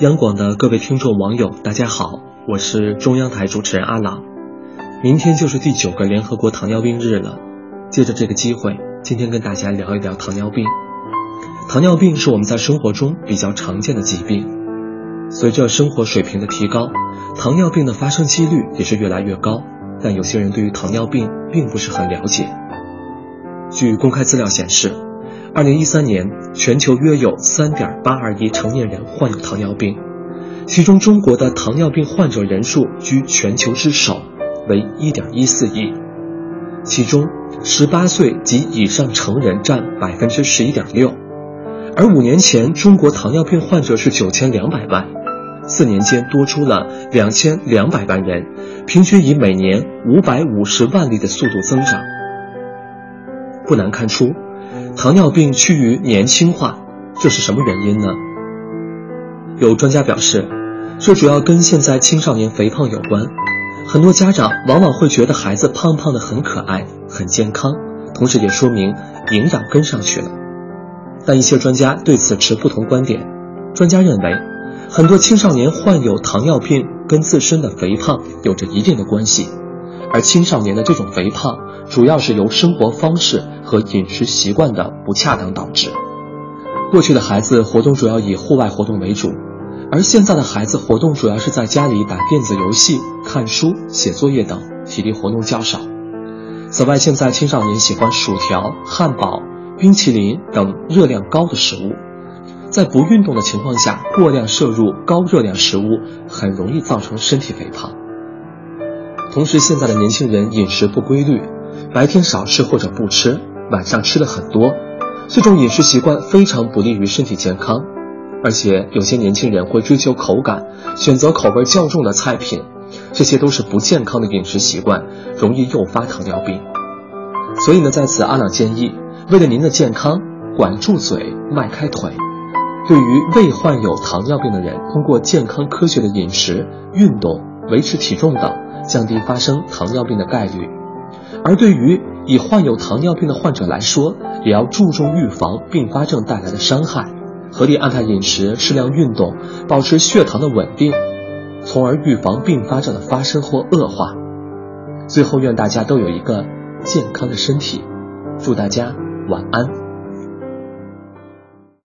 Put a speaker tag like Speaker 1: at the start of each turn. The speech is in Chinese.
Speaker 1: 央广的各位听众网友，大家好，我是中央台主持人阿朗。明天就是第九个联合国糖尿病日了，借着这个机会，今天跟大家聊一聊糖尿病。糖尿病是我们在生活中比较常见的疾病，随着生活水平的提高，糖尿病的发生几率也是越来越高。但有些人对于糖尿病并不是很了解。据公开资料显示。二零一三年，全球约有三点八二亿成年人患有糖尿病，其中中国的糖尿病患者人数居全球之首，为一点一四亿。其中，十八岁及以上成人占百分之十一点六，而五年前中国糖尿病患者是九千两百万，四年间多出了两千两百万人，平均以每年五百五十万例的速度增长。不难看出。糖尿病趋于年轻化，这是什么原因呢？有专家表示，这主要跟现在青少年肥胖有关。很多家长往往会觉得孩子胖胖的很可爱、很健康，同时也说明营养跟上去了。但一些专家对此持不同观点。专家认为，很多青少年患有糖尿病跟自身的肥胖有着一定的关系，而青少年的这种肥胖。主要是由生活方式和饮食习惯的不恰当导致。过去的孩子活动主要以户外活动为主，而现在的孩子活动主要是在家里打电子游戏、看书、写作业等，体力活动较少。此外，现在青少年喜欢薯条、汉堡、冰淇淋等热量高的食物，在不运动的情况下，过量摄入高热量食物，很容易造成身体肥胖。同时，现在的年轻人饮食不规律。白天少吃或者不吃，晚上吃的很多，这种饮食习惯非常不利于身体健康，而且有些年轻人会追求口感，选择口味较重的菜品，这些都是不健康的饮食习惯，容易诱发糖尿病。所以呢，在此阿朗建议，为了您的健康，管住嘴，迈开腿。对于未患有糖尿病的人，通过健康科学的饮食、运动、维持体重等，降低发生糖尿病的概率。而对于已患有糖尿病的患者来说，也要注重预防并发症带来的伤害，合理安排饮食，适量运动，保持血糖的稳定，从而预防并发症的发生或恶化。最后，愿大家都有一个健康的身体，祝大家晚安。